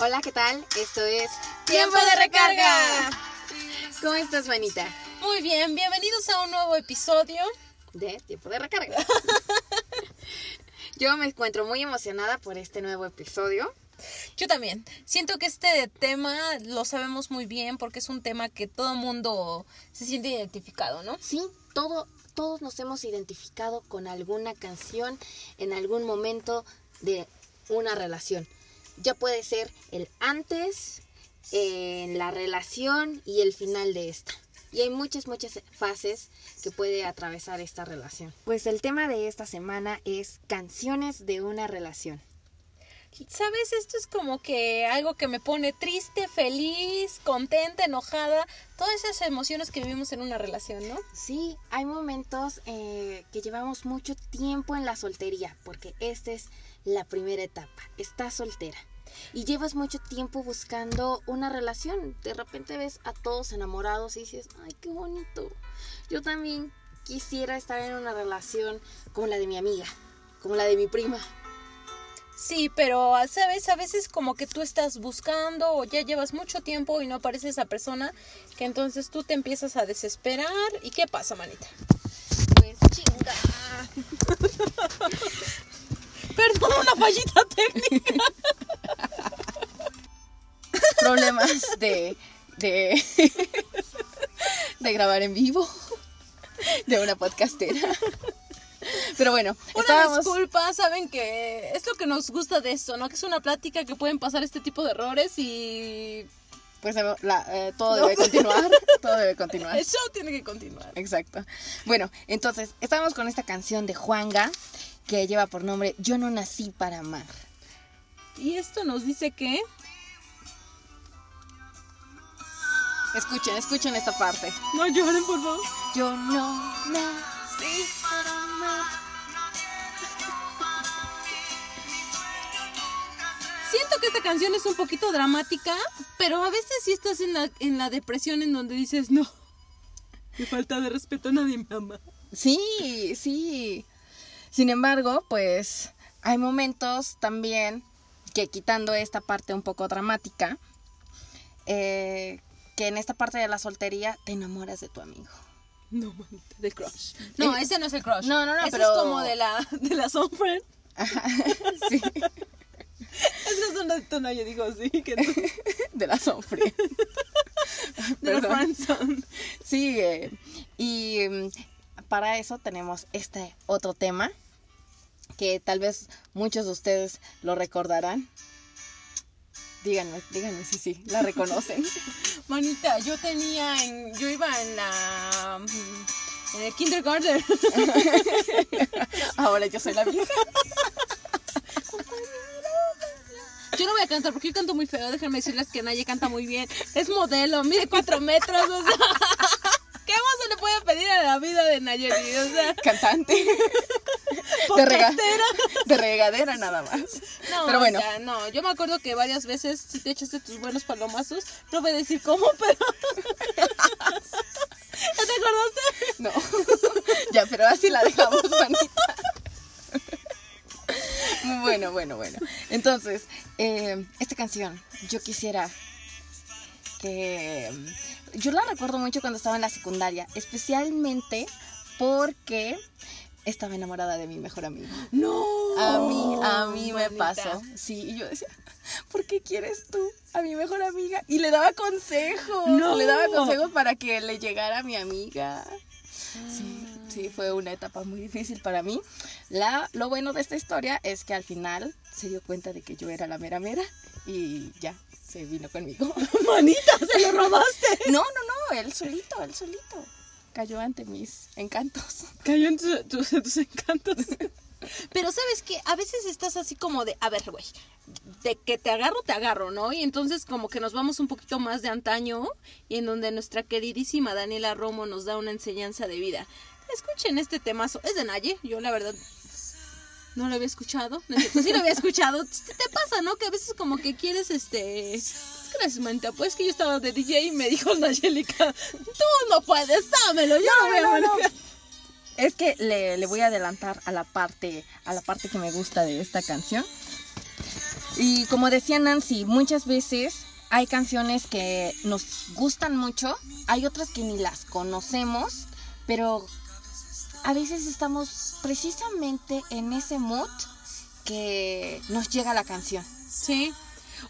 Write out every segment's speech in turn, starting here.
Hola, ¿qué tal? Esto es Tiempo de recarga. ¿Cómo estás, manita? Muy bien, bienvenidos a un nuevo episodio. De Tiempo de Recarga. Yo me encuentro muy emocionada por este nuevo episodio. Yo también. Siento que este tema lo sabemos muy bien porque es un tema que todo mundo se siente identificado, ¿no? Sí, todo, todos nos hemos identificado con alguna canción en algún momento de una relación. Ya puede ser el antes, en la relación y el final de esta. Y hay muchas, muchas fases que puede atravesar esta relación. Pues el tema de esta semana es canciones de una relación. ¿Sabes? Esto es como que algo que me pone triste, feliz, contenta, enojada. Todas esas emociones que vivimos en una relación, ¿no? Sí, hay momentos eh, que llevamos mucho tiempo en la soltería, porque esta es la primera etapa. Estás soltera y llevas mucho tiempo buscando una relación. De repente ves a todos enamorados y dices, ay, qué bonito. Yo también quisiera estar en una relación como la de mi amiga, como la de mi prima. Sí, pero sabes, a veces como que tú estás buscando o ya llevas mucho tiempo y no aparece esa persona, que entonces tú te empiezas a desesperar. ¿Y qué pasa, manita? Pues chinga. Perdón, una fallita técnica. Problemas de, de, de grabar en vivo de una podcastera. Pero bueno, Una estábamos... disculpa, saben que es lo que nos gusta de esto, ¿no? Que es una plática que pueden pasar este tipo de errores y Pues la- eh, todo debe continuar, todo debe continuar. el show tiene que continuar. Exacto. Bueno, entonces, estábamos con esta canción de Juanga que lleva por nombre Yo no nací para amar. Y esto nos dice que Escuchen, escuchen esta parte. no lloren, por favor. Yo no nací para amar. Siento que esta canción es un poquito dramática, pero a veces sí estás en la, en la depresión en donde dices, no, me falta de respeto, nadie me ama. Sí, sí. Sin embargo, pues hay momentos también que quitando esta parte un poco dramática, eh, que en esta parte de la soltería te enamoras de tu amigo. No, de crush. No, Eh, ese no es el crush. no, no, no, Ese pero- es como de la, de la friend. Sí, Esa es una tono, yo digo, sí, que de la sombra. de la friendzone. Sí, eh, y mm, para eso tenemos este otro tema que tal vez muchos de ustedes lo recordarán. Díganme, díganme si sí, la reconocen. Manita, yo tenía en, yo iba en la, mm, en el kindergarten. Ahora yo soy la vieja. Yo no voy a cantar porque yo canto muy feo. Déjenme decirles que Naye canta muy bien. Es modelo, mide cuatro metros. O sea, ¿qué más se le puede pedir a la vida de Nayeli? O sea, Cantante. De, rega- de regadera nada más. No, Pero bueno. o sea, no, yo me acuerdo que varias veces si te echaste tus buenos palomazos, no voy a decir cómo, pero. ¿Ya te acordaste? No. ya, pero así la dejamos, manita. bueno, bueno, bueno. Entonces, eh, esta canción, yo quisiera que... Yo la recuerdo mucho cuando estaba en la secundaria, especialmente porque estaba enamorada de mi mejor amigo. No. A mí, a mí me pasó. Sí, y yo decía, ¿por qué quieres tú a mi mejor amiga? Y le daba consejos. No. Le daba consejos para que le llegara a mi amiga. Sí, sí, fue una etapa muy difícil para mí. La, lo bueno de esta historia es que al final se dio cuenta de que yo era la mera mera y ya se vino conmigo. Manita, se lo robaste. No, no, no, él solito, él solito. Cayó ante mis encantos. Cayó tu- tu- tus encantos. Pero sabes que a veces estás así como de, a ver, güey, de que te agarro, te agarro, ¿no? Y entonces como que nos vamos un poquito más de antaño y en donde nuestra queridísima Daniela Romo nos da una enseñanza de vida. Escuchen este temazo, es de Naye, yo la verdad no lo había escuchado, no es sí lo había escuchado. Te te pasa, ¿no? Que a veces como que quieres este... pues, Gracias, manita. Pues que yo estaba de DJ y me dijo Nayelica, tú no puedes, dámelo, yo no, voy a no, no. manejar". Es que le, le voy a adelantar a la parte, a la parte que me gusta de esta canción. Y como decía Nancy, muchas veces hay canciones que nos gustan mucho, hay otras que ni las conocemos, pero a veces estamos precisamente en ese mood que nos llega la canción. Sí.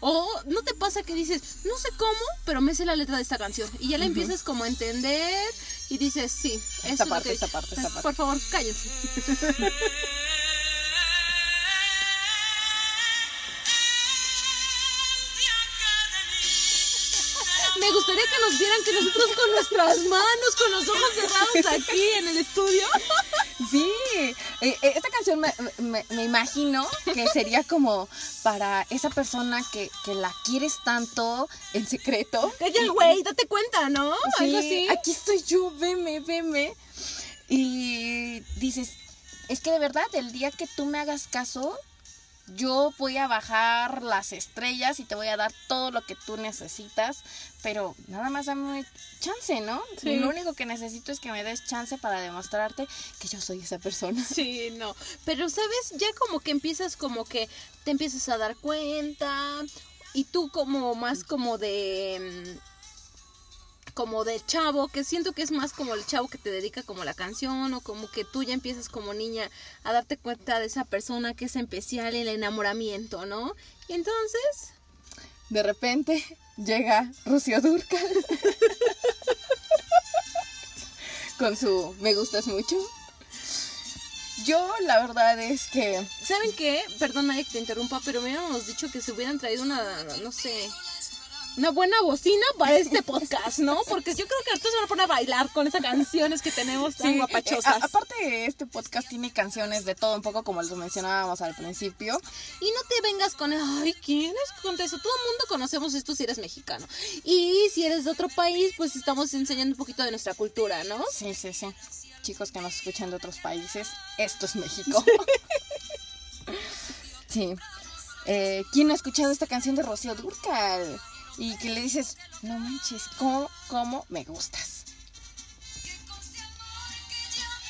O no te pasa que dices, no sé cómo, pero me sé la letra de esta canción. Y ya la empiezas como a entender y dices, sí, Esta eso es lo parte, que esta parte, esta parte. Por favor, cállense. nuestras manos, con los ojos cerrados aquí en el estudio. Sí, eh, eh, esta canción me, me- me imagino que sería como para esa persona que, que la quieres tanto en secreto. Calla, güey, date cuenta, ¿no? Sí, Algo así. aquí estoy yo, veme, veme. Y dices, es que de verdad, el día que tú me hagas caso, yo voy a bajar las estrellas y te voy a dar todo lo que tú necesitas, pero nada más dame chance, ¿no? Sí. Lo único que necesito es que me des chance para demostrarte que yo soy esa persona. Sí, no. Pero, ¿sabes? Ya como que empiezas como que te empiezas a dar cuenta y tú como más como de... como de chavo, que siento que es más como el chavo que te dedica como la canción o como que tú ya empiezas como niña a darte cuenta de esa persona que es especial, el enamoramiento, ¿no? Y entonces, De repente llega Rocío Durcal con su me gustas mucho. Yo la verdad es que ¿saben qué? Perdona que te interrumpa, pero me habíamos dicho que se hubieran traído una, no sé, una buena bocina para este podcast, ¿no? Porque yo creo que ahorita se van a poner a bailar con esas canciones que tenemos tan Sí, guapachosas. eh, a- aparte este podcast tiene canciones de todo un poco como les mencionábamos al principio. Y no te vengas con, ay, ¿quién es con eso? Todo el mundo conocemos esto si eres mexicano. Y si eres de otro país, pues estamos enseñando un poquito de nuestra cultura, ¿no? Sí, sí, sí. Chicos que nos escuchan de otros países, esto es México. sí. Eh, ¿Quién ha escuchado esta canción de Rocío Durcal? Y que le dices, no manches, ¿cómo, cómo me gustas?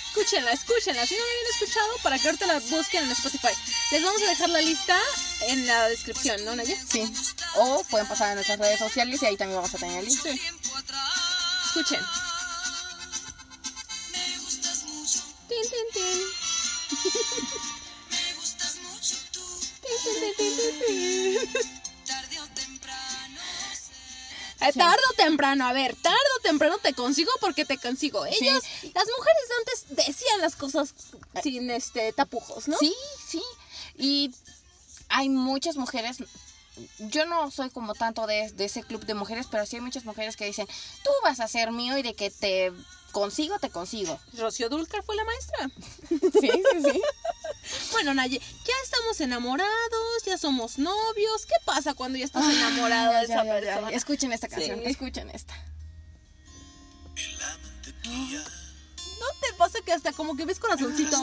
Escúchenla, escúchenla. Si no la habían escuchado, para que ahorita la busquen en Spotify. Les vamos a dejar la lista en la descripción, ¿no, Naya? Sí. O pueden pasar a nuestras redes sociales y ahí también vamos a tener el link. Escuchen. Tin, tin, tin. Tin, tin, tin, tin, tin. Eh, Tarde o temprano, a ver, tarde o temprano te consigo porque te consigo. Ellas, las mujeres antes decían las cosas sin este tapujos, ¿no? Sí, sí. Y hay muchas mujeres. Yo no soy como tanto de, de ese club de mujeres, pero sí hay muchas mujeres que dicen, tú vas a ser mío y de que te consigo, te consigo. Rocío Dulcar fue la maestra. Sí, sí, sí. Bueno, Naye, ya estamos enamorados, ya somos novios. ¿Qué pasa cuando ya estás enamorada de esa ya, ya, ya. persona? Escuchen esta canción, Sí. escuchen esta. ¿No te pasa que hasta como que ves corazoncitos?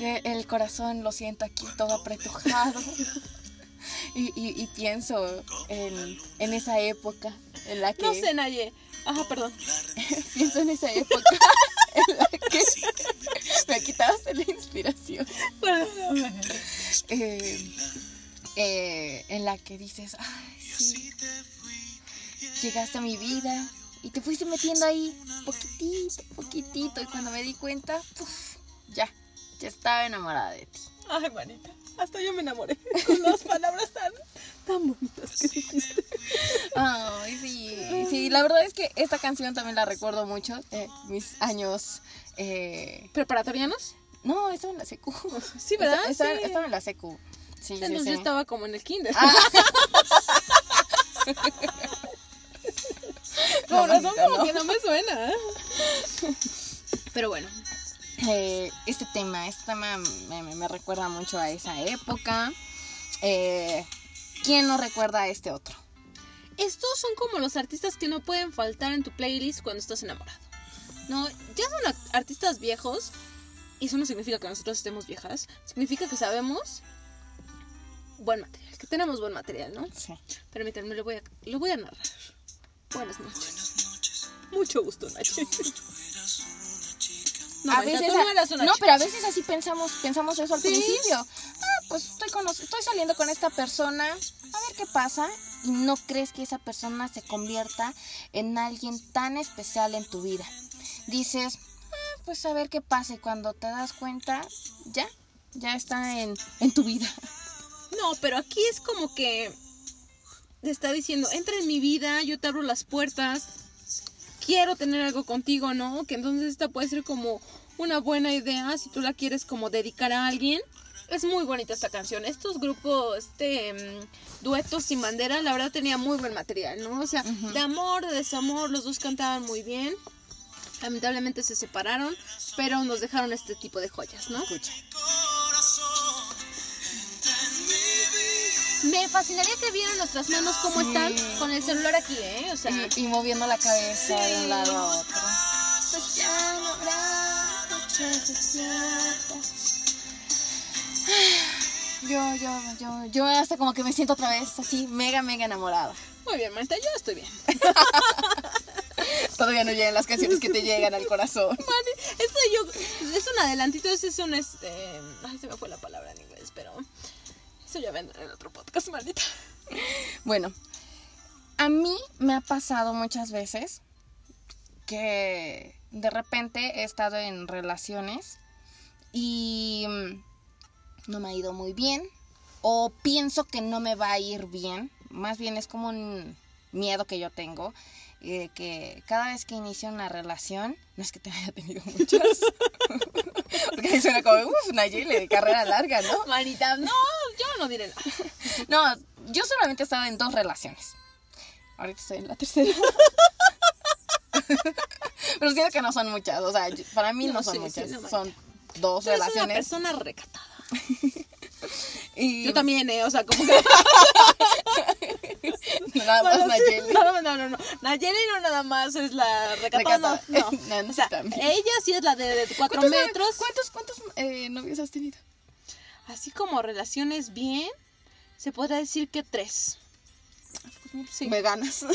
Eh, El corazón lo siento aquí todo apretujado. Y, y- y pienso en, en esa época en la que... No sé, Naye. Ajá, perdón. Pienso en esa época en la que me quitaste la inspiración. Eh, eh, en la que dices, ay, sí, llegaste a mi vida y te fuiste metiendo ahí poquitito, poquitito. Y cuando me di cuenta, ya, ya estaba enamorada de ti. Ay, manita. Hasta yo me enamoré con las palabras tan, tan bonitas que dijiste. Ay, sí, sí, la verdad es que esta canción también la recuerdo mucho, eh, mis años... eh, ¿Preparatorianos? no, estaba en la secu. Sí, ¿verdad? Estaba, Sí. estaba en la secu. Sí, sí, Entonces sí. yo estaba como en el kinder. Con razón como no. que no me suena. Pero bueno, Eh, este tema, este tema me, me- me recuerda mucho a esa época. Eh, ¿Quién no recuerda a este otro? estos son como los artistas que no pueden faltar en tu playlist cuando estás enamorado. No, ya son artistas viejos y eso no significa que nosotros estemos viejas, significa que sabemos buen material, que tenemos buen material, ¿no? Sí. Permítanme, lo voy a, lo voy a narrar. Buenas noches. Mucho gusto, Nachi. No, a Manita, veces, tú no eras una no, chica. pero a veces así pensamos, pensamos eso al Sí. principio. Ah, pues estoy, cono- estoy saliendo con esta persona, a ver qué pasa. Y no crees que esa persona se convierta en alguien tan especial en tu vida. Dices, "Ah, pues a ver qué pasa. Y cuando te das cuenta, ya, ya está en, en tu vida. No, pero aquí es como que te está diciendo, entra en mi vida, yo te abro las puertas, quiero tener algo contigo, ¿no? Que entonces esta puede ser como una buena idea si tú la quieres como dedicar a alguien. Es muy bonita esta canción. Estos grupos, este mm, duetos sin bandera, la verdad tenía muy buen material, ¿no? O sea, de amor, de desamor, los dos cantaban muy bien. Lamentablemente se separaron, pero nos dejaron este tipo de joyas, ¿no? Escucha. Me fascinaría que vieran nuestras manos cómo Sí. están con el celular aquí, ¿eh? O sea, Y, y moviendo la cabeza de un lado a otro. pues ya no habrá noches desiertas. Yo, yo, yo, yo hasta como que me siento otra vez así, mega, mega enamorada. Muy bien, Marta, yo estoy bien. Todavía no llegan las canciones que te llegan al corazón. Mani, esto yo, es un adelantito, es un, este, ay, se me fue la palabra en inglés, pero eso ya vendrá en otro podcast, maldita. Bueno, a mí me ha pasado muchas veces que de repente he estado en relaciones y mm, no me ha ido muy bien o pienso que no me va a ir bien. Más bien es como un miedo que yo tengo. Eh, que cada vez que inicio una relación, no es que te haya tenido muchas, porque ahí suena como, uff, Nayeli de carrera larga, ¿no? Manita, no, yo no diré nada. No, yo solamente he estado en dos relaciones. Ahorita estoy en la tercera. Pero siento que no son muchas. O sea, para mí no, No, son sí, muchas. sí, no, son dos Tú eres una relaciones. persona recatada. Y Yo también, ¿eh? O sea, como que... nada más Bueno, sí, Nayeli. No, no, no, no. Nayeli no nada más es la recatada. Recatada. No, no. Nancy O sea, ella sí es la de, de cuatro ¿Cuántos, metros. ¿Cuántos, cuántos eh, novios has tenido? Así como relaciones bien, se podría decir que tres. Sí. Me ganas.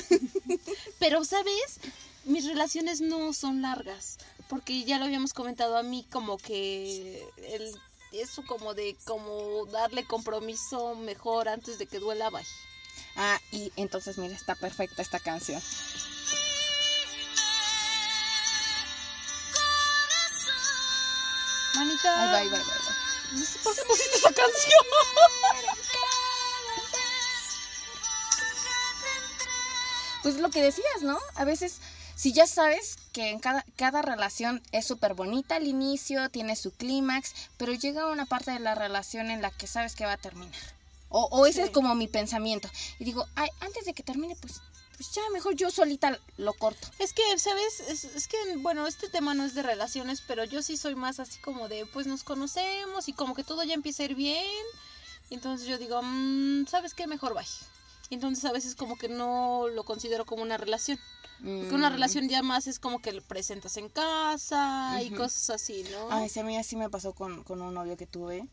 Pero, ¿sabes? Mis relaciones no son largas. Porque ya lo habíamos comentado a mí como que el, eso como de como darle compromiso mejor antes de que duela. Ah, y entonces, mira, está perfecta esta canción. Manita. Ahí va, ahí va, ahí. No sé por qué pusiste esa canción. Pues lo que decías, ¿no? A veces, si ya sabes que en cada, cada relación es súper bonita al inicio, tiene su clímax, pero llega una parte de la relación en la que sabes que va a terminar. O, o ese Sí. es como mi pensamiento. Y digo, ay, antes de que termine, pues, pues ya mejor yo solita lo corto. Es que, ¿sabes? Es, es que, bueno, este tema no es de relaciones, pero yo sí soy más así como de, pues nos conocemos y como que todo ya empieza a ir bien. Y entonces yo digo, mm, ¿sabes qué? Mejor bye. Y entonces a veces como que no lo considero como una relación. Porque una Mm. relación ya más es como que lo presentas en casa y cosas así, ¿no? Ay, sí, a mí así me pasó con, con un novio que tuve,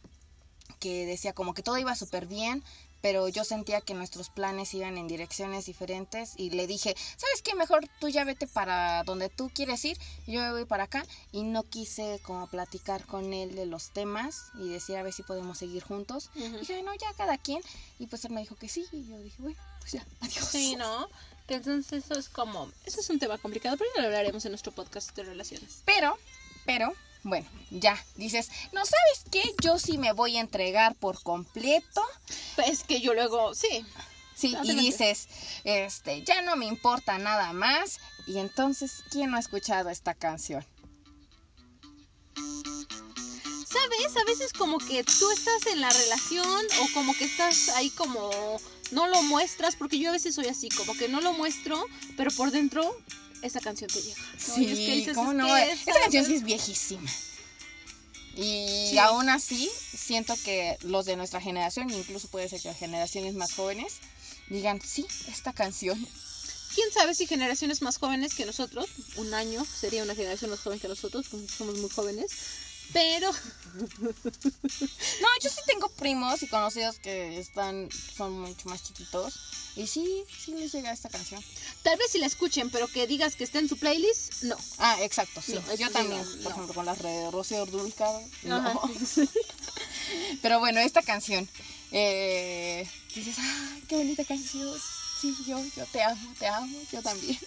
que decía como que todo iba súper bien, pero yo sentía que nuestros planes iban en direcciones diferentes y le dije, ¿sabes qué? Mejor tú ya vete para donde tú quieres ir, yo me voy para acá y no quise como platicar con él de los temas y decir a ver si podemos seguir juntos. Ujú. Dije, no, ya cada quien y pues él me dijo que sí y yo dije, bueno, pues ya, adiós. Sí, ¿no? Que entonces eso es como, eso es un tema complicado, pero ya lo hablaremos en nuestro podcast de relaciones. Pero, pero, bueno, ya, dices, no sabes qué, yo sí me voy a entregar por completo. Pues que yo luego, sí, Sí, y dices, este, ya no me importa nada más. Y entonces, ¿quién no ha escuchado esta canción? ¿Sabes? A veces como que tú estás en la relación o como que estás ahí como no lo muestras, porque yo a veces soy así, como que no lo muestro, pero por dentro esa canción te llega. ¿no? Y es que dices, ¿cómo es no? que Esta esa- canción sí es viejísima. Y Sí. aún así, siento que los de nuestra generación, incluso puede ser que generaciones más jóvenes, digan, sí, esta canción. ¿Quién sabe si generaciones más jóvenes que nosotros, un año sería una generación más joven que nosotros, porque somos muy jóvenes, pero No, yo sí tengo primos y conocidos que están, son mucho más chiquitos. Y sí, sí les llega esta canción. tal vez si la escuchen, pero que digas que está en su playlist, no. Ah, exacto, sí. No, yo también, por no. ejemplo, con las de Rocío Dulca. No. Pero bueno, esta canción. Eh, dices, ah, qué bonita canción. Sí, yo, yo te amo, te amo, yo también.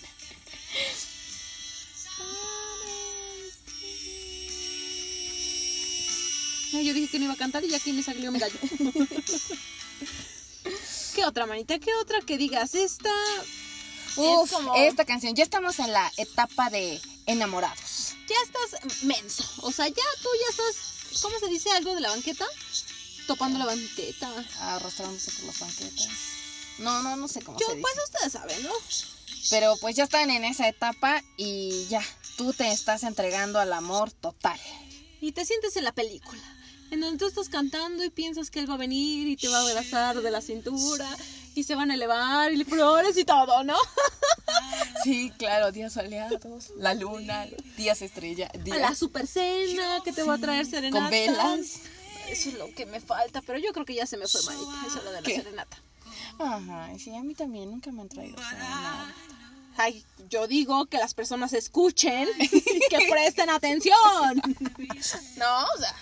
Yo dije que no iba a cantar y ya aquí me salió mi gallo. ¿Qué otra, manita? ¿Qué otra que digas? Esta. Uf, como- esta canción. Ya estamos en la etapa de enamorados. Ya estás menso. O sea, ya tú ya estás. ¿Cómo se dice algo de la banqueta? Topando la banqueta. Arrastrándose por las banquetas. No, no, no sé cómo Yo, se dice. pues ustedes saben, ¿no? Pero pues ya están en esa etapa y ya, tú te estás entregando al amor total. Y te sientes en la película. En donde tú estás cantando y piensas que él va a venir y te va a abrazar de la cintura y se van a elevar y flores y todo, ¿no? Sí, claro, días soleados, la luna, días estrella, A días la super cena que te va a traer serenata. con velas. Eso es lo que me falta, pero yo creo que ya se me fue, manita. Eso es lo de la ¿Qué? serenata. Ajá, sí, a mí también nunca me han traído serenata. Ay, yo digo que las personas escuchen y que presten atención. No, o sea,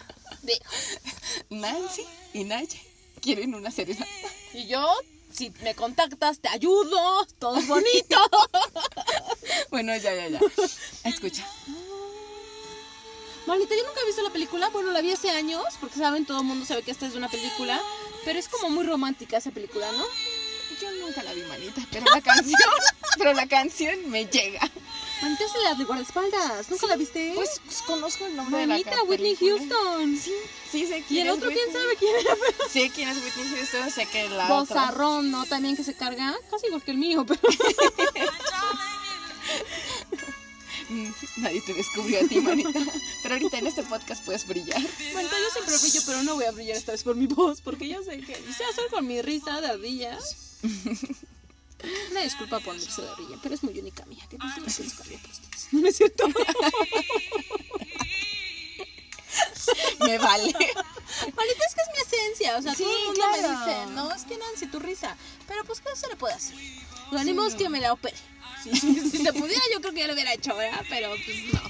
digo. Nancy y Naya quieren una serenata. Y yo, si me contactas, te ayudo. Todo es bonito. Bueno, ya, ya, ya. Escucha. Manita, yo nunca he visto la película. Bueno, la vi hace años, porque saben, todo el mundo sabe que esta es una película. Pero es como muy romántica esa película, ¿no? Yo nunca la vi, manita, pero la canción, pero la canción me llega. Manita es la de guardaespaldas. ¿Nunca la viste? Pues, pues, conozco el nombre de Manita, la Whitney. Houston. Sí, sí sé Y quién el es otro, quién Whitney. sabe quién era. pero- Sé quién es Whitney Houston, sé que la otra. Bozarrón, ¿no? También que se carga. Casi igual que el mío, pero. Nadie te descubrió a ti, manita. Pero ahorita en este podcast puedes brillar. Manita, yo siempre brillo, pero no voy a brillar esta vez por mi voz, porque yo sé que. Y sé hacer con mi risa de ardilla. Una disculpa por mi de pero es muy única mía. Que no se me cambia. No es cierto. Me vale. Manita, es que es mi esencia. O sea, Sí, todo el mundo claro. me dice, no, es que Nancy, tu risa. Pero pues, ¿qué se le puede hacer? Lo es que me la opere. Si se pudiera, yo creo que ya lo hubiera hecho, ¿verdad? Pero pues no.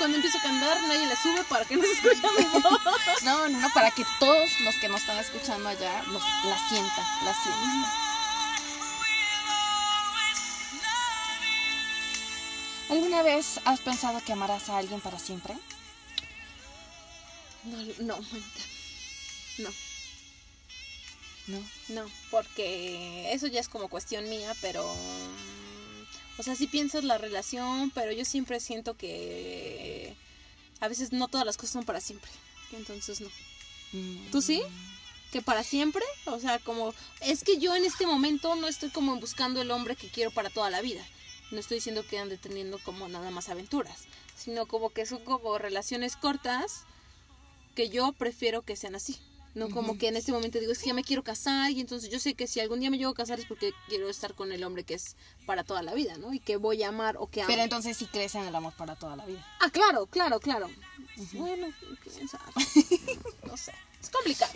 Cuando empiezo a cantar, nadie le sube para que no se escuche mi voz. No, no, no, para que todos los que nos están escuchando allá los, la sientan, la sientan. ¿Alguna vez has pensado que amarás a alguien para siempre? No, no, manita. No, No. no, porque eso ya es como cuestión mía, pero... O sea, sí piensas la relación, pero yo siempre siento que a veces no todas las cosas son para siempre. Entonces no. ¿Tú sí? ¿Que para siempre? O sea, como... Es que yo en este momento no estoy como buscando el hombre que quiero para toda la vida. No estoy diciendo que ande teniendo como nada más aventuras, sino como que son como relaciones cortas que yo prefiero que sean así. No como que en este momento digo, es que ya me quiero casar y entonces yo sé que si algún día me llego a casar es porque quiero estar con el hombre que es para toda la vida, ¿no? Y que voy a amar o que amo. Pero entonces sí crees en el amor para toda la vida. Ah, claro, claro, claro. Bueno, quién sabe. No sé. Es complicado.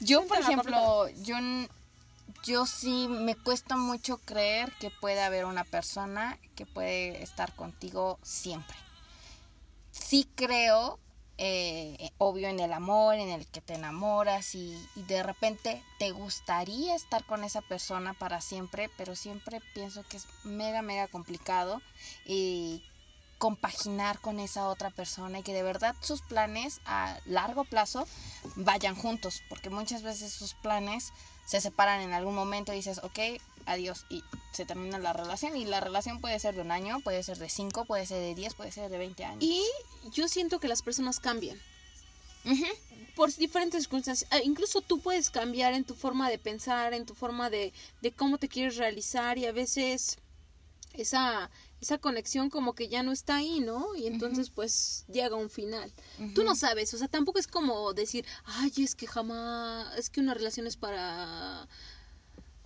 Yo, por ejemplo, yo, yo sí me cuesta mucho creer que puede haber una persona que puede estar contigo siempre. Sí creo, eh, obvio, en el amor, en el que te enamoras y, y de repente te gustaría estar con esa persona para siempre, pero siempre pienso que es mega, mega complicado y compaginar con esa otra persona y que de verdad sus planes a largo plazo vayan juntos, porque muchas veces sus planes se separan en algún momento y dices, ok, adiós, y se termina la relación. Y la relación puede ser de un año, puede ser de cinco, puede ser de diez, puede ser de 20 años. Y yo siento que las personas cambian. Por diferentes circunstancias. Ah, incluso tú puedes cambiar en tu forma de pensar, en tu forma de, de cómo te quieres realizar y a veces esa, esa conexión como que ya no está ahí, ¿no? Y entonces pues llega un final. Tú no sabes, o sea, tampoco es como decir, ay, es que jamás, es que una relación es para...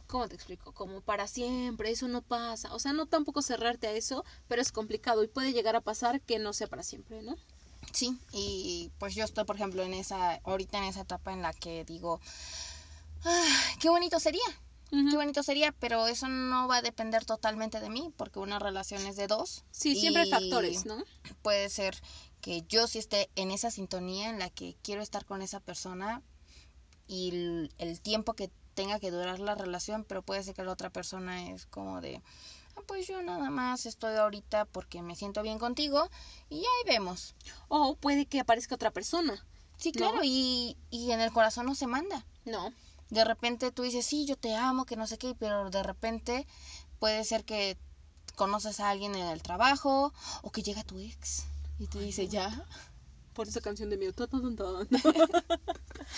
¿Cómo te explico? Como para siempre, eso no pasa. O sea, no tampoco cerrarte a eso, pero es complicado y puede llegar a pasar que no sea para siempre, ¿no? Sí, y pues yo estoy, por ejemplo, en esa, ahorita en esa etapa en la que digo, "Ah, qué bonito sería. Qué bonito sería, pero eso no va a depender totalmente de mí, porque una relación es de dos. Sí, siempre hay factores, ¿no? Puede ser que yo sí esté en esa sintonía en la que quiero estar con esa persona y el, el tiempo que tenga que durar la relación, pero puede ser que la otra persona es como de, "Ah, pues yo nada más estoy ahorita porque me siento bien contigo y ya ahí vemos. O puede que aparezca otra persona. Sí, ¿No? claro, y, y en el corazón no se manda. No. De repente tú dices, sí, yo te amo, que no sé qué, pero de repente puede ser que conoces a alguien en el trabajo o que llega tu ex y te dice, ya. Por esa canción de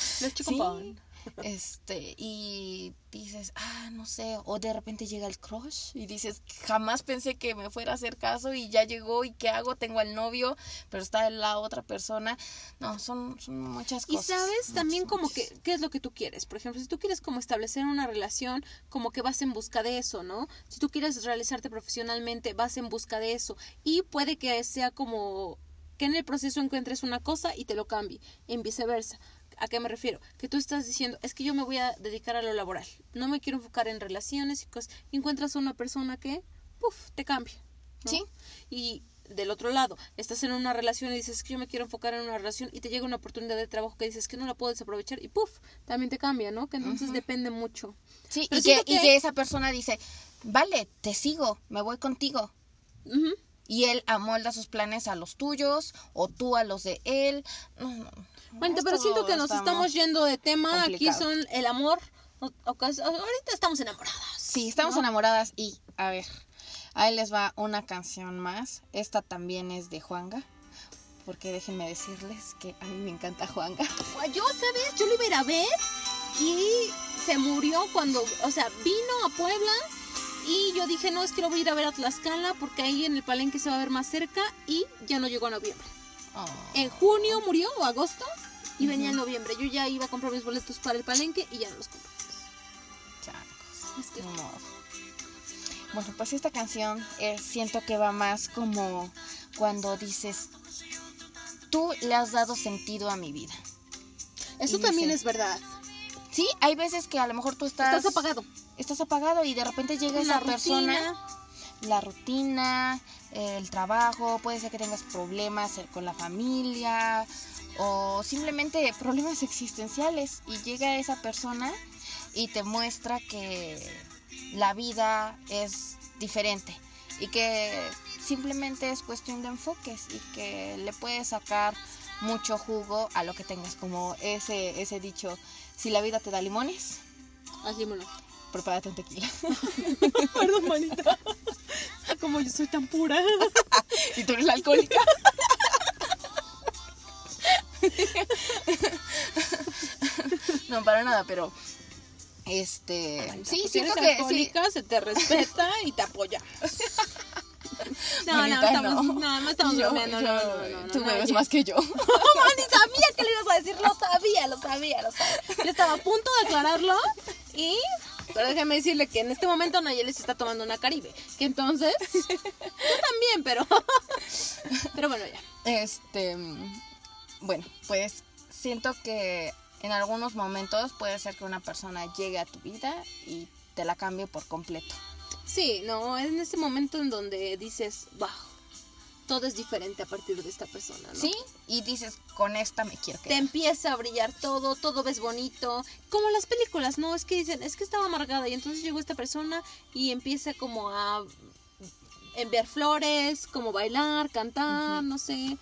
Sí. Este, y dices, ah, no sé, o de repente llega el crush y dices, jamás pensé que me fuera a hacer caso y ya llegó y qué hago, tengo al novio, pero está la otra persona. No, son, son muchas Y cosas. sabes también muchas, como muchas. que, ¿qué es lo que tú quieres? Por ejemplo, si tú quieres como establecer una relación, como que vas en busca de eso, ¿no? Si tú quieres realizarte profesionalmente, vas en busca de eso. Y puede que sea como que en el proceso encuentres una cosa y te lo cambie, en viceversa. ¿A qué me refiero? Que tú estás diciendo, es que yo me voy a dedicar a lo laboral, no me quiero enfocar en relaciones y cosas. Y encuentras a una persona que, puff, te cambia. ¿no? Sí. Y del otro lado, estás en una relación y dices que yo me quiero enfocar en una relación y te llega una oportunidad de trabajo que dices que no la puedo desaprovechar y puff, también te cambia, ¿no? Que entonces depende mucho. Sí, y que, y que- esa persona dice, vale, te sigo, me voy contigo. Y él amolda sus planes a los tuyos o tú a los de él. No, no, Bueno, pero siento que nos estamos yendo de tema. Aquí son el amor. o- ahorita estamos enamoradas. Sí, estamos ¿no? enamoradas y, a ver, ahí les va una canción más. Esta también es de Juanga. Porque déjenme decirles que a mí me encanta Juanga. Yo, ¿sabes? Yo lo iba a ir a ver y se murió cuando, o sea, vino a Puebla y yo dije, no, es que lo voy a ir a ver a Tlaxcala porque ahí en el palenque se va a ver más cerca y ya no llegó a noviembre. Oh. En junio murió o agosto y venía en noviembre. Yo ya iba a comprar mis boletos para el palenque y ya no los compré. Changos, Es que- ni modo. Bueno, pues esta canción eh, siento que va más como cuando dices, tú le has dado sentido a mi vida. Eso Y también dice- es verdad. Sí, hay veces que a lo mejor tú estás, Estás apagado. estás apagado y de repente llega esa persona, la rutina, el trabajo, puede ser que tengas problemas eh, con la familia o simplemente problemas existenciales y llega esa persona y te muestra que la vida es diferente y que simplemente es cuestión de enfoques y que le puedes sacar mucho jugo a lo que tengas como ese ese dicho si la vida te da limones Así, bueno. prepárate un tequila Perdón, manita. Como yo soy tan pura. y tú eres la alcohólica no para nada pero este sí si siento eres que sí, alcohólica, se te respeta y te apoya. No, no, Manita, estamos, no. no, no estamos yo- bromeando, yo- no, no, no, no, tú no, bebes yo- más que yo No, ni sabía que le ibas a decir, lo sabía, lo sabía, lo sabía. Yo estaba a punto de aclararlo y... Pero déjeme decirle que en este momento Nayeli se está tomando una Caribe. Que entonces... Yo también, pero... Pero bueno, ya. Este, bueno, pues siento que en algunos momentos puede ser que una persona llegue a tu vida y te la cambie por completo. Sí, no, en ese momento en donde dices, wow, todo es diferente a partir de esta persona, ¿no? ¿Sí? Y dices, con esta me quiero te quedar. empieza a brillar todo, todo ves bonito, como las películas, ¿no? Es que dicen, es que estaba amargada y entonces llegó esta persona y empieza como a enviar flores, como bailar, cantar, no sé.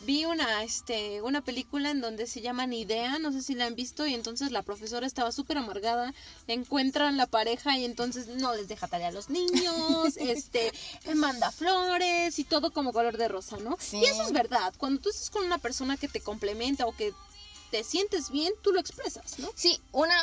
Vi una, este, una película en donde se llama Ni Idea, no sé si la han visto, y entonces la profesora estaba súper amargada, encuentran la pareja y entonces no les deja tarea a los niños, este, manda flores y todo como color de rosa, ¿no? Sí. Y eso es verdad, cuando tú estás con una persona que te complementa o que te sientes bien, tú lo expresas, ¿no? Sí, una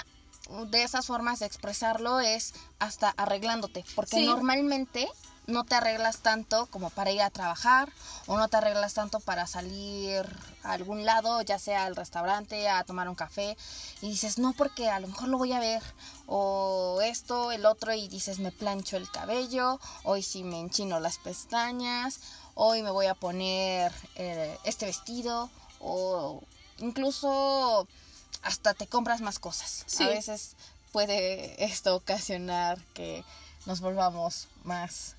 de esas formas de expresarlo es hasta arreglándote, porque Sí. normalmente no te arreglas tanto como para ir a trabajar o no te arreglas tanto para salir a algún lado, ya sea al restaurante, a tomar un café y dices, no, porque a lo mejor lo voy a ver o esto, el otro y dices, me plancho el cabello, hoy sí me enchino las pestañas, hoy me voy a poner eh, este vestido o incluso hasta te compras más cosas. Sí. A veces puede esto ocasionar que nos volvamos más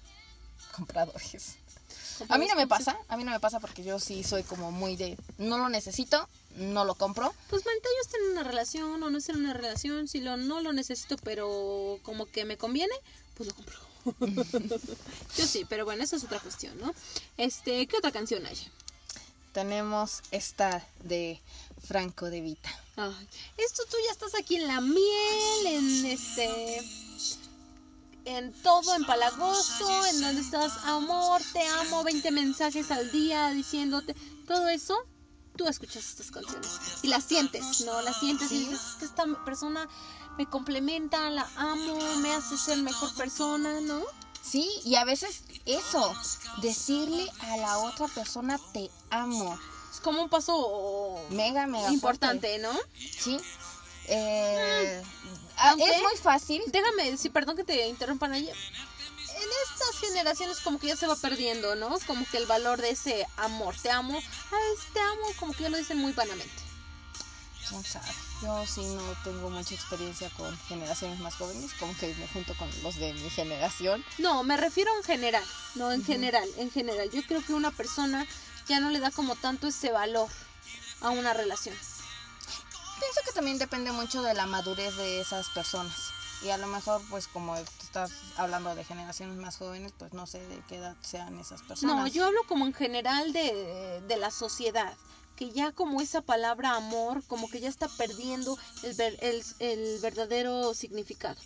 compradores. A mí no me pasa, a mí no me pasa porque yo sí soy como muy de, no lo necesito, no lo compro. Pues manita, yo estoy en una relación o no estoy en una relación, si lo no lo necesito, pero como que me conviene, pues lo compro. yo sí, pero bueno, esa es otra cuestión, ¿no? Este, ¿qué otra canción hay? Tenemos esta de Franco de Vita. Ay, esto tú ya estás aquí en la miel, en este en todo empalagoso, en donde estás amor, te amo, 20 mensajes al día diciéndote, todo eso, tú escuchas estas canciones y las sientes, ¿no? Las sientes y dices, es que esta persona me complementa, la amo, me hace ser mejor persona, ¿no? Sí, y a veces eso, decirle a la otra persona te amo. Es como un paso mega, mega importante, ¿no? Sí. Eh, ah, es muy fácil. Déjame decir, perdón que te interrumpan ahí. En estas generaciones como que ya se va perdiendo, ¿no? Como que el valor de ese amor, te amo, ay, te amo, como que ya lo dicen muy vanamente. ¿Quién sabe? Yo sí no tengo mucha experiencia con generaciones más jóvenes, como que me junto con los de mi generación. No, me refiero en general, no en general, en general. Yo creo que una persona ya no le da como tanto ese valor a una relación. Pienso que también depende mucho de la madurez de esas personas. Y a lo mejor, pues como estás hablando de generaciones más jóvenes, pues no sé de qué edad sean esas personas. No, yo hablo como en general de, de la sociedad que ya como esa palabra amor, como que ya está perdiendo el, el, el, verdadero significado.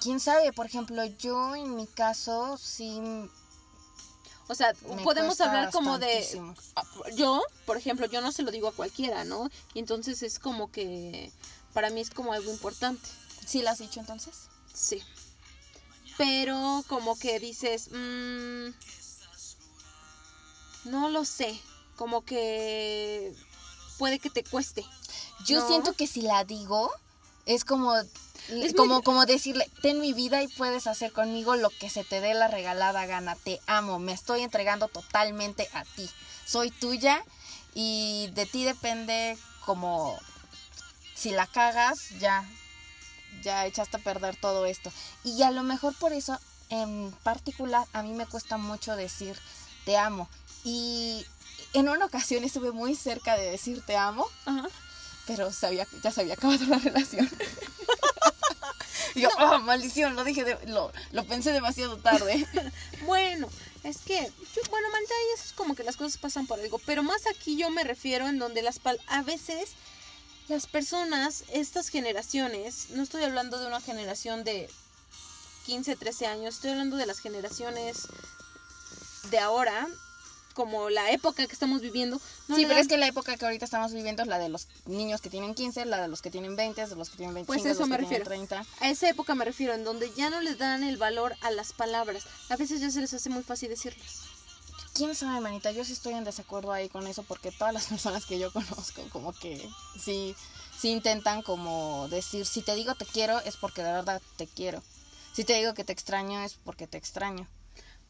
¿Quién sabe? Por ejemplo, yo en mi caso sí o sea, podemos hablar como de... Yo, por ejemplo, yo no se lo digo a cualquiera, ¿no? Y entonces es como que para mí es como algo importante. ¿Sí lo has dicho entonces? Sí. Pero como que dices, mmm, no lo sé, como que puede que te cueste. Yo siento que si la digo, es como como, como decirle, ten mi vida y puedes hacer conmigo lo que se te dé la regalada gana. Te amo, me estoy entregando totalmente a ti. Soy tuya y de ti depende como si la cagas, ya, ya echaste a perder todo esto. Y a lo mejor por eso, en particular, a mí me cuesta mucho decir te amo. Y en una ocasión estuve muy cerca de decir te amo, pero sabía, ya se había acabado la relación. Y yo, oh, maldición, lo dije, lo, lo pensé demasiado tarde. bueno, es que, bueno, manita, es como que las cosas pasan por algo, pero más aquí yo me refiero en donde las a veces las personas, estas generaciones, no estoy hablando de una generación de 15, 13 años, estoy hablando de las generaciones de ahora, como la época que estamos viviendo. sí, pero es que la época que ahorita estamos viviendo es la de los niños que tienen 15, la de los que tienen 20, de los que tienen 25, pues eso me refiero. 30. A esa época me refiero, en donde ya no les dan el valor a las palabras. A veces ya se les hace muy fácil decirlas. Quién sabe, manita, yo sí estoy en desacuerdo ahí con eso porque todas las personas que yo conozco como que sí sí intentan como decir, si te digo te quiero es porque de verdad te quiero. Si te digo que te extraño es porque te extraño.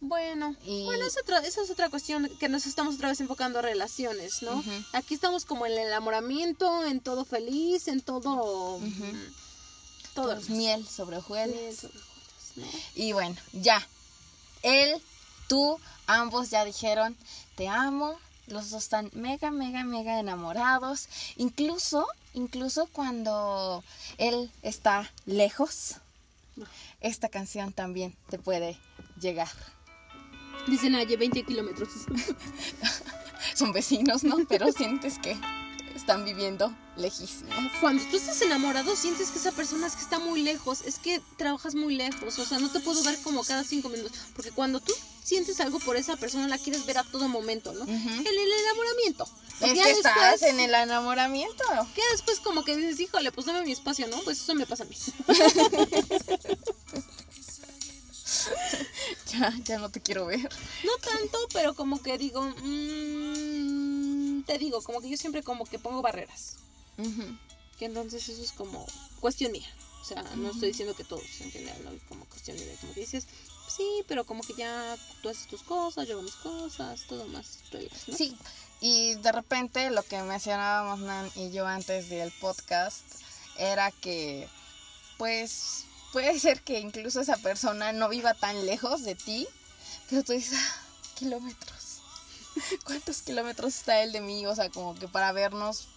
Bueno, bueno, es otra, esa es otra cuestión que nos estamos otra vez enfocando a relaciones, ¿no? Aquí estamos como en el enamoramiento, en todo feliz, en todo... Todo. miel sobre hojuelas. Y bueno, ya. Él, tú, ambos ya dijeron, te amo. Los dos están mega, mega, mega enamorados. Incluso, incluso cuando él está lejos, esta canción también te puede llegar. Dicen Naye, 20 kilómetros. Son vecinos, ¿no? Pero sientes que están viviendo lejísimos. Cuando tú estás enamorado, sientes que esa persona es que está muy lejos, es que trabajas muy lejos, o sea, no te puedo ver como cada cinco minutos, porque cuando tú sientes algo por esa persona, la quieres ver a todo momento, ¿no? En el enamoramiento. Es que estás en el enamoramiento. Que después como que dices, híjole, pues dame mi espacio, ¿no? Pues eso me pasa a mí. ya, ya no te quiero ver. No tanto, pero como que digo, mmm, te digo, como que yo siempre como que pongo barreras. Que entonces eso es como cuestión mía. O sea, no estoy diciendo que todos en general, ¿no? Como cuestión de como dices, sí, pero como que ya tú haces tus cosas, yo hago mis cosas, todo más Sí, y de repente lo que mencionábamos Nan y yo antes del podcast era que pues puede ser que incluso esa persona no viva tan lejos de ti, pero tú dices, ah, kilómetros. ¿Cuántos kilómetros está él de mí? O sea, como que para vernos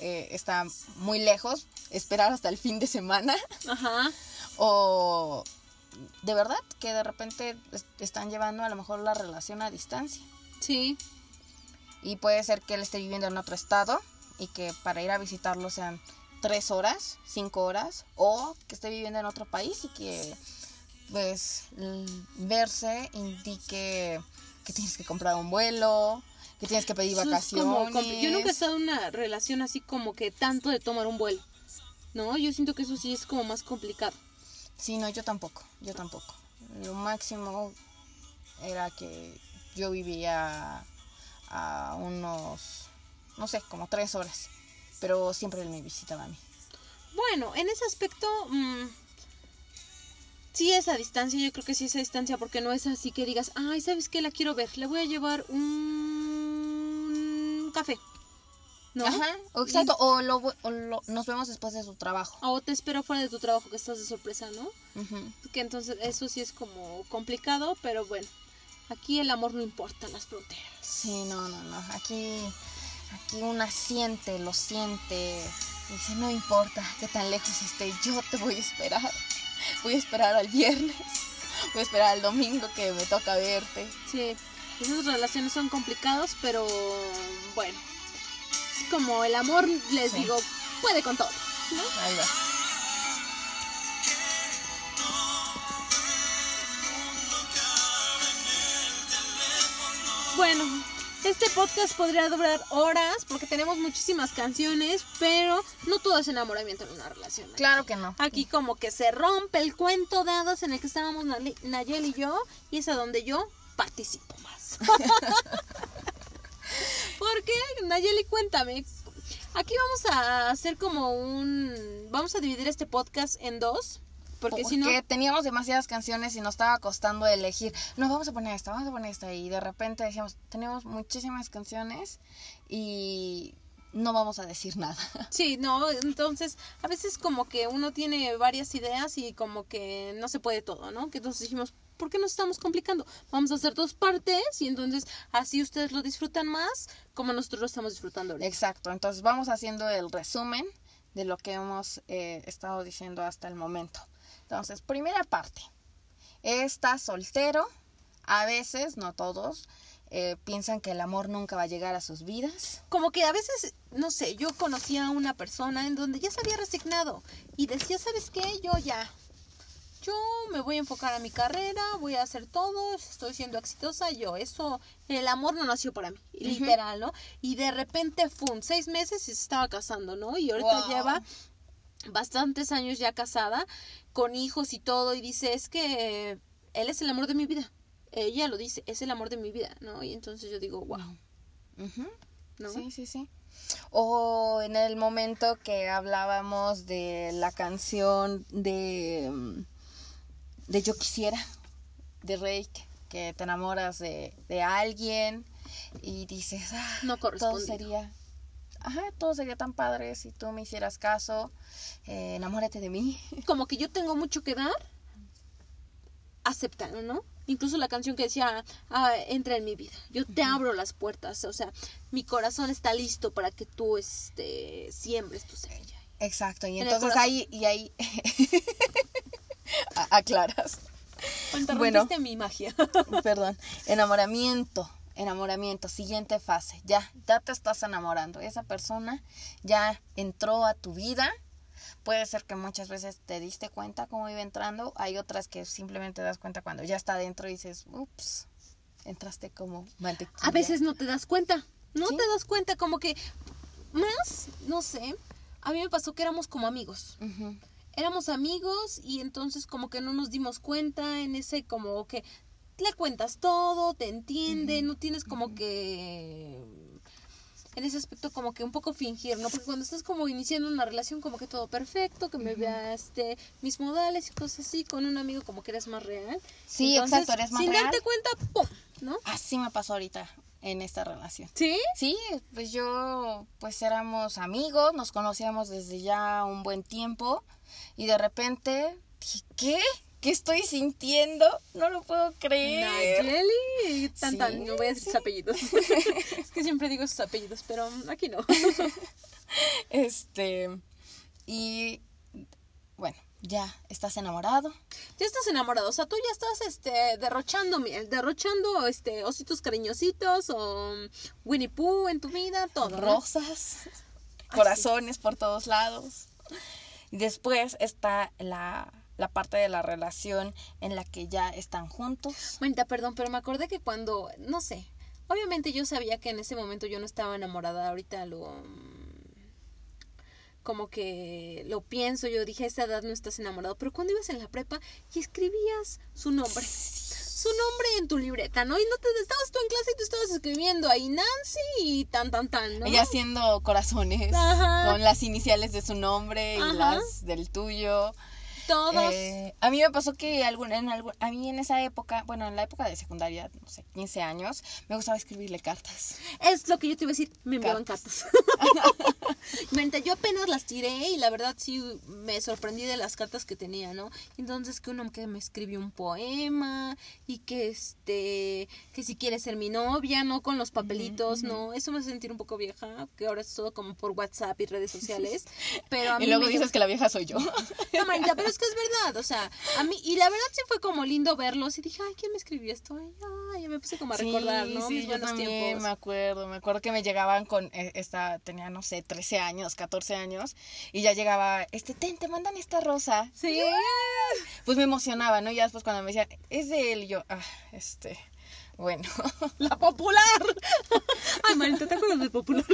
eh, está muy lejos, esperar hasta el fin de semana. Ajá. O de verdad que de repente es- están llevando a lo mejor la relación a distancia. Sí. Y puede ser que él esté viviendo en otro estado y que para ir a visitarlo sean tres horas, cinco horas, o que esté viviendo en otro país y que pues verse indique que tienes que comprar un vuelo, que tienes que pedir vacaciones. como yo nunca he estado en una relación así como que tanto de tomar un vuelo. No, yo siento que eso sí es como más complicado. Sí, no, yo tampoco, yo tampoco. Lo máximo era que yo vivía a unos, no sé, como tres horas, pero siempre él me visitaba a mí. Bueno, en ese aspecto, mm, sí es a distancia, yo creo que sí es a distancia, porque no es así que digas, ay, ¿sabes qué? La quiero ver, le voy a llevar un café. ¿No? Ajá, exacto, o, lo, o lo- nos vemos después de su trabajo. O te espero fuera de tu trabajo que estás de sorpresa, ¿no? Ujú. Que entonces eso sí es como complicado, pero bueno, aquí el amor no importa las fronteras. Sí, no, no, no, aquí, aquí una siente, lo siente, dice, no importa que tan lejos esté, yo te voy a esperar, voy a esperar al viernes, voy a esperar al domingo que me toca verte. Sí, esas relaciones son complicadas, pero bueno, es como el amor, les Sí. digo, puede con todo. ¿no? Ahí va. Bueno, este podcast podría durar horas porque tenemos muchísimas canciones, pero no todo es enamoramiento en una relación. Claro que no. Aquí como que se rompe el cuento de hadas en el que estábamos Nayeli y yo, y es a donde yo participo más. Porque, Nayeli, cuéntame, aquí vamos a hacer como un... Vamos a dividir este podcast en dos, porque si no... teníamos demasiadas canciones y nos estaba costando elegir. No, vamos a poner esta, vamos a poner esta. Y de repente decíamos, tenemos muchísimas canciones y no vamos a decir nada. Sí, no, entonces a veces como que uno tiene varias ideas y como que no se puede todo, ¿no? Que entonces dijimos, ¿por qué nos estamos complicando? Vamos a hacer dos partes y entonces así ustedes lo disfrutan más como nosotros lo estamos disfrutando ahorita. Exacto, entonces vamos haciendo el resumen de lo que hemos eh, estado diciendo hasta el momento. Entonces, primera parte. Estás soltero. A veces, no todos, eh, piensan que el amor nunca va a llegar a sus vidas. Como que a veces, no sé, yo conocía a una persona en donde ya se había resignado y decía, ¿sabes qué? Yo ya, yo me voy a enfocar a mi carrera, voy a hacer todo, estoy siendo exitosa, yo, eso, el amor no nació para mí, literal, ¿no? Y de repente, fue seis meses y se estaba casando, ¿no? Y ahorita Wow. lleva bastantes años ya casada, con hijos y todo, y dice, es que él es el amor de mi vida. Ella lo dice, es el amor de mi vida, ¿no? Y entonces yo digo, wow, Ujú. ¿no? Sí, sí, sí. O en el momento que hablábamos de la canción de, mm, de Yo quisiera, de Rake, que te enamoras de, de alguien y dices, ah, No todo sería, ajá, todo sería tan padre si tú me hicieras caso, eh, enamórate de mí. como que yo tengo mucho que dar, aceptan, ¿no? Incluso la canción que decía, ah, entra en mi vida, yo te abro las puertas, o sea, mi corazón está listo para que tú este, siembres tu semilla. Exacto, y En entonces ahí, y ahí aclaras. Bueno. Interrumpiste mi magia. Perdón, enamoramiento, enamoramiento, siguiente fase, ya, ya te estás enamorando, esa persona ya entró a tu vida, puede ser que muchas veces te diste cuenta cómo iba entrando, hay otras que simplemente te das cuenta cuando ya está adentro y dices, ups, entraste como mantequilla. A veces no te das cuenta, no Sí. te das cuenta, como que más, no sé, a mí me pasó que éramos como amigos. Éramos amigos y entonces como que no nos dimos cuenta en ese como que le cuentas todo, te entiende, no tienes como que en ese aspecto como que un poco fingir, ¿no? Porque cuando estás como iniciando una relación como que todo perfecto, que me vea este mis modales y cosas así, con un amigo como que eres más real. Sí, Entonces, exacto, eres más sin real. darte cuenta, ¡pum! ¿no? Así me pasó ahorita. en esta relación. ¿Sí? Sí, pues yo, pues éramos amigos, nos conocíamos desde ya un buen tiempo y de repente dije, ¿qué? ¿Qué estoy sintiendo? No lo puedo creer. Nayeli. Tan, Sí. no voy a decir sus apellidos. es que siempre digo sus apellidos, pero aquí no. Este, y bueno, ya estás enamorado. Ya estás enamorado, o sea, tú ya estás este derrochando miel, derrochando este ositos cariñositos o Winnie Pooh en tu vida, todo. ¿no? Rosas, corazones por todos lados. Y después está la, la parte de la relación en la que ya están juntos. Manita, perdón, pero me acordé que cuando, no sé, obviamente yo sabía que en ese momento yo no estaba enamorada, ahorita lo como que lo pienso, yo dije, a esa edad no estás enamorado, pero cuando ibas en la prepa y escribías su nombre, su nombre en tu libreta, ¿no? Y no te estabas tú en clase y tú estabas escribiendo ahí Nancy y tan tan tan, ¿no? Ella haciendo corazones Ajá. con las iniciales de su nombre y Ajá. las del tuyo. Todos. Eh, a mí me pasó que algún, en algún, a mí en esa época, bueno, en la época de secundaria, no sé, 15 años, me gustaba escribirle cartas. Es lo que yo te iba a decir, me enviaban cartas. Mientras yo apenas las tiré y la verdad sí me sorprendí de las cartas que tenía, ¿no? Entonces que uno que me escribió un poema y que este, que si quiere ser mi novia, ¿no? Con los papelitos, ¿no? Eso me hace sentir un poco vieja, que ahora es todo como por WhatsApp y redes sociales. Pero a mí Y luego me- dices que la vieja soy yo. no, manita, pero es que es verdad, o sea, a mí, y la verdad sí fue como lindo verlos y dije, ay, ¿quién me escribió esto? Ay, ay, ya me puse como a recordar, ¿no? Sí, Mis yo buenos también tiempos. me acuerdo, me acuerdo que me llegaban con eh, esta, tenía, no sé, 13 años, 14 años, y ya llegaba, este, ten, te mandan esta rosa. Sí. Pues me emocionaba, ¿no? Y ya después cuando me decían, es de él, y yo, ah, este, bueno. La popular. Ay, manita, ¿te acuerdas de popular?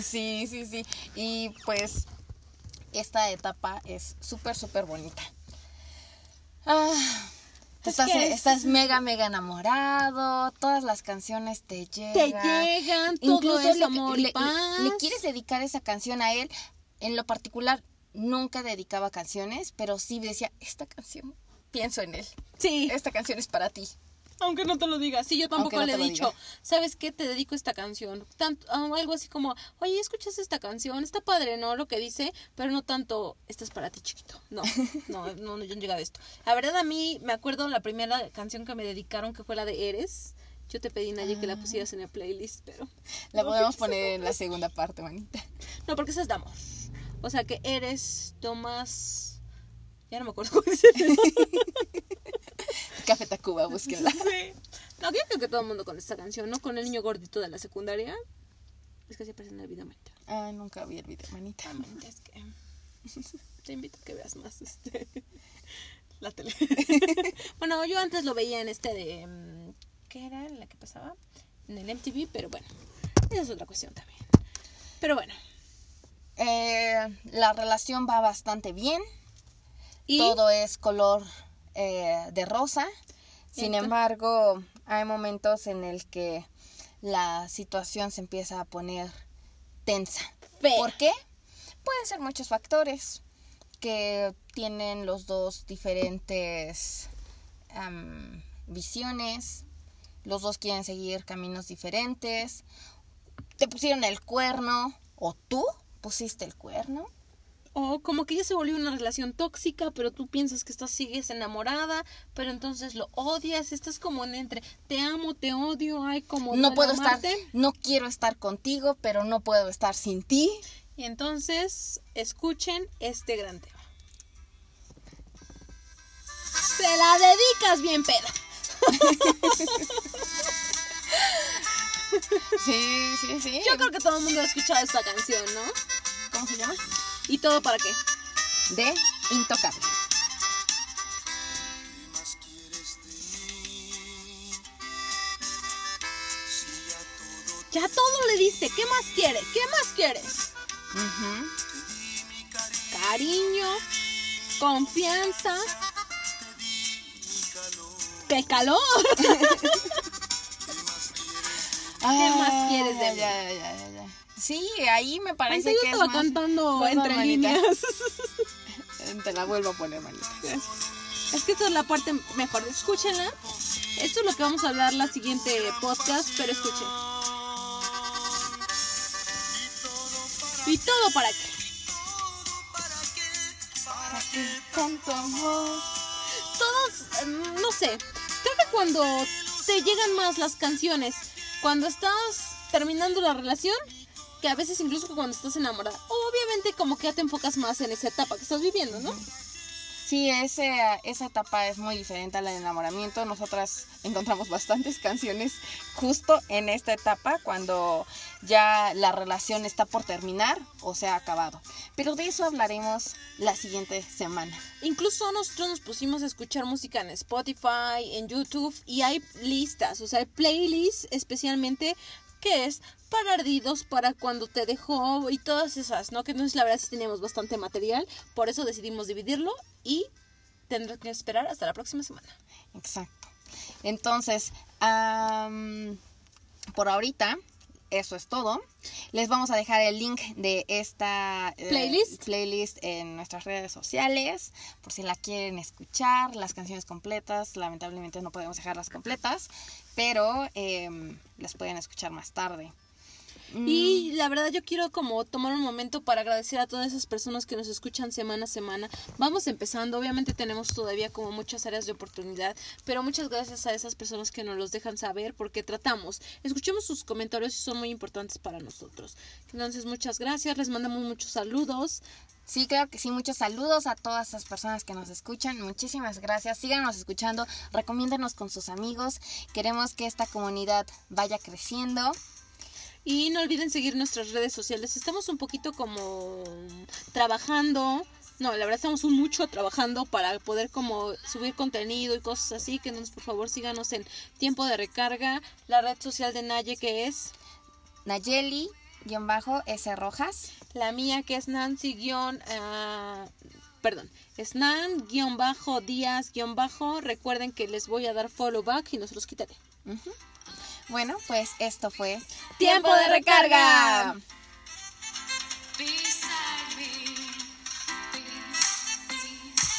sí, sí, sí. Y pues esta etapa es súper, súper bonita. Ah, Es estás, que es- estás mega, mega enamorado, todas las canciones te llegan. Te llegan, todo Incluso es le, amor y le- le quieres dedicar esa canción a él. En lo particular, nunca dedicaba canciones, pero sí decía, esta canción, pienso en él. Sí. Esta canción es para ti. Aunque no te lo digas. Sí, yo tampoco no le he dicho, diga. ¿sabes qué? Te dedico esta canción. Tanto, ah, algo así como, oye, ¿escuchas esta canción? Está padre, ¿no? Lo que dice, pero no tanto, esta es para ti, chiquito. No, no, no, no, yo no llega de esto. La verdad, a mí me acuerdo la primera canción que me dedicaron, que fue la de Eres. Yo te pedí, Naye, que la pusieras en el playlist, pero... La no, podemos ¿qué poner en la segunda parte, manita. No, porque esa es de amor. O sea, que Eres, Tomás... Ya no me acuerdo cómo dice. Café Tacuba, búsquenla. Sí. No, yo creo que todo el mundo con esta canción, ¿no? Con el niño gordito de la secundaria. Es que se aparece en el video, manita. Ah, nunca vi el video, manita. Ah, manita, es que te invito a que veas más este la tele. bueno, yo antes lo veía en este de mm, ¿qué era la que pasaba? En el MTV, pero bueno, esa es otra cuestión también. Pero bueno, Eh, la relación va bastante bien. y Todo es color eh, de rosa. Sin embargo, hay momentos en el que la situación se empieza a poner tensa. Fea. ¿Por qué? Pueden ser muchos factores que tienen los dos diferentes am, visiones. Los dos quieren seguir caminos diferentes. Te pusieron el cuerno o tú pusiste el cuerno. O como que ya se volvió una relación tóxica, pero tú piensas que estás sigues enamorada, pero entonces lo odias, estás como en entre te amo, te odio, hay como No puedo estar, no quiero estar contigo, pero no puedo estar sin ti. Y entonces escuchen este gran tema. Se la dedicas bien peda. Sí, sí, sí. Yo creo que todo el mundo ha escuchado esta canción, ¿no? ¿Cómo se llama? ¿Y todo para qué? De Intocable. ya todo le diste. ¿Qué más quiere? ¿Qué más te di mi cariño, Cariño, confianza, mi calor, ¡qué calor! ¿Qué más quieres de mí? Ya, ya, ya, ya. Sí, ahí me parece yo que es estaba más- cantando más entre normalita. líneas. Te la vuelvo a poner, manita. Es que esta es la parte mejor. Escúchenla. Esto es lo que vamos a hablar la siguiente podcast, pero escuchen. ¿Y todo para qué? Tanto amor. Todos, mm, no sé, creo que cuando te llegan más las canciones, cuando estás terminando la relación, que a veces incluso cuando estás enamorada, obviamente como que ya te enfocas más en esa etapa que estás viviendo, ¿no? Sí, ese, esa etapa es muy diferente al enamoramiento. Nosotras encontramos bastantes canciones justo en esta etapa, cuando ya la relación está por terminar o se ha acabado. Pero de eso hablaremos la siguiente semana. Incluso nosotros nos pusimos a escuchar música en Spotify, en YouTube y hay listas, o sea, hay playlists especialmente que es para ardidos, para cuando te dejó y todas esas, ¿no? Que entonces la verdad sí teníamos bastante material, por eso decidimos dividirlo y tendrás que esperar hasta la próxima semana. Exacto. Entonces, por ahorita, eso es todo. Les vamos a dejar el link de esta eh, Playlist. playlist en nuestras redes sociales, por si la quieren escuchar, las canciones completas. Lamentablemente no podemos dejarlas completas, pero em, las pueden escuchar más tarde. Mm, Y la verdad yo quiero como tomar un momento para agradecer a todas esas personas que nos escuchan semana a semana. Vamos empezando, obviamente tenemos todavía como muchas áreas de oportunidad, pero muchas gracias a esas personas que nos los dejan saber porque tratamos, escuchemos sus comentarios y son muy importantes para nosotros. Entonces muchas gracias, les mandamos muchos saludos. Sí, claro que sí. Muchos saludos a todas esas personas que nos escuchan. Muchísimas gracias. Síganos escuchando. Recomiéndanos con sus amigos. Queremos que esta comunidad vaya creciendo. Y no olviden seguir nuestras redes sociales. Estamos un poquito como trabajando. No, la verdad estamos un mucho trabajando para poder como subir contenido y cosas así. Que entonces por favor síganos en Tiempo de Recarga, la red social de Naye que es Nayeli, guion bajo, S. Rojas. la mía que es Nancy guion... perdón, es Nan guion bajo Díaz guion bajo. Recuerden que les voy a dar follow back y no se los quitaré. Bueno, pues esto fue Tiempo de Recarga.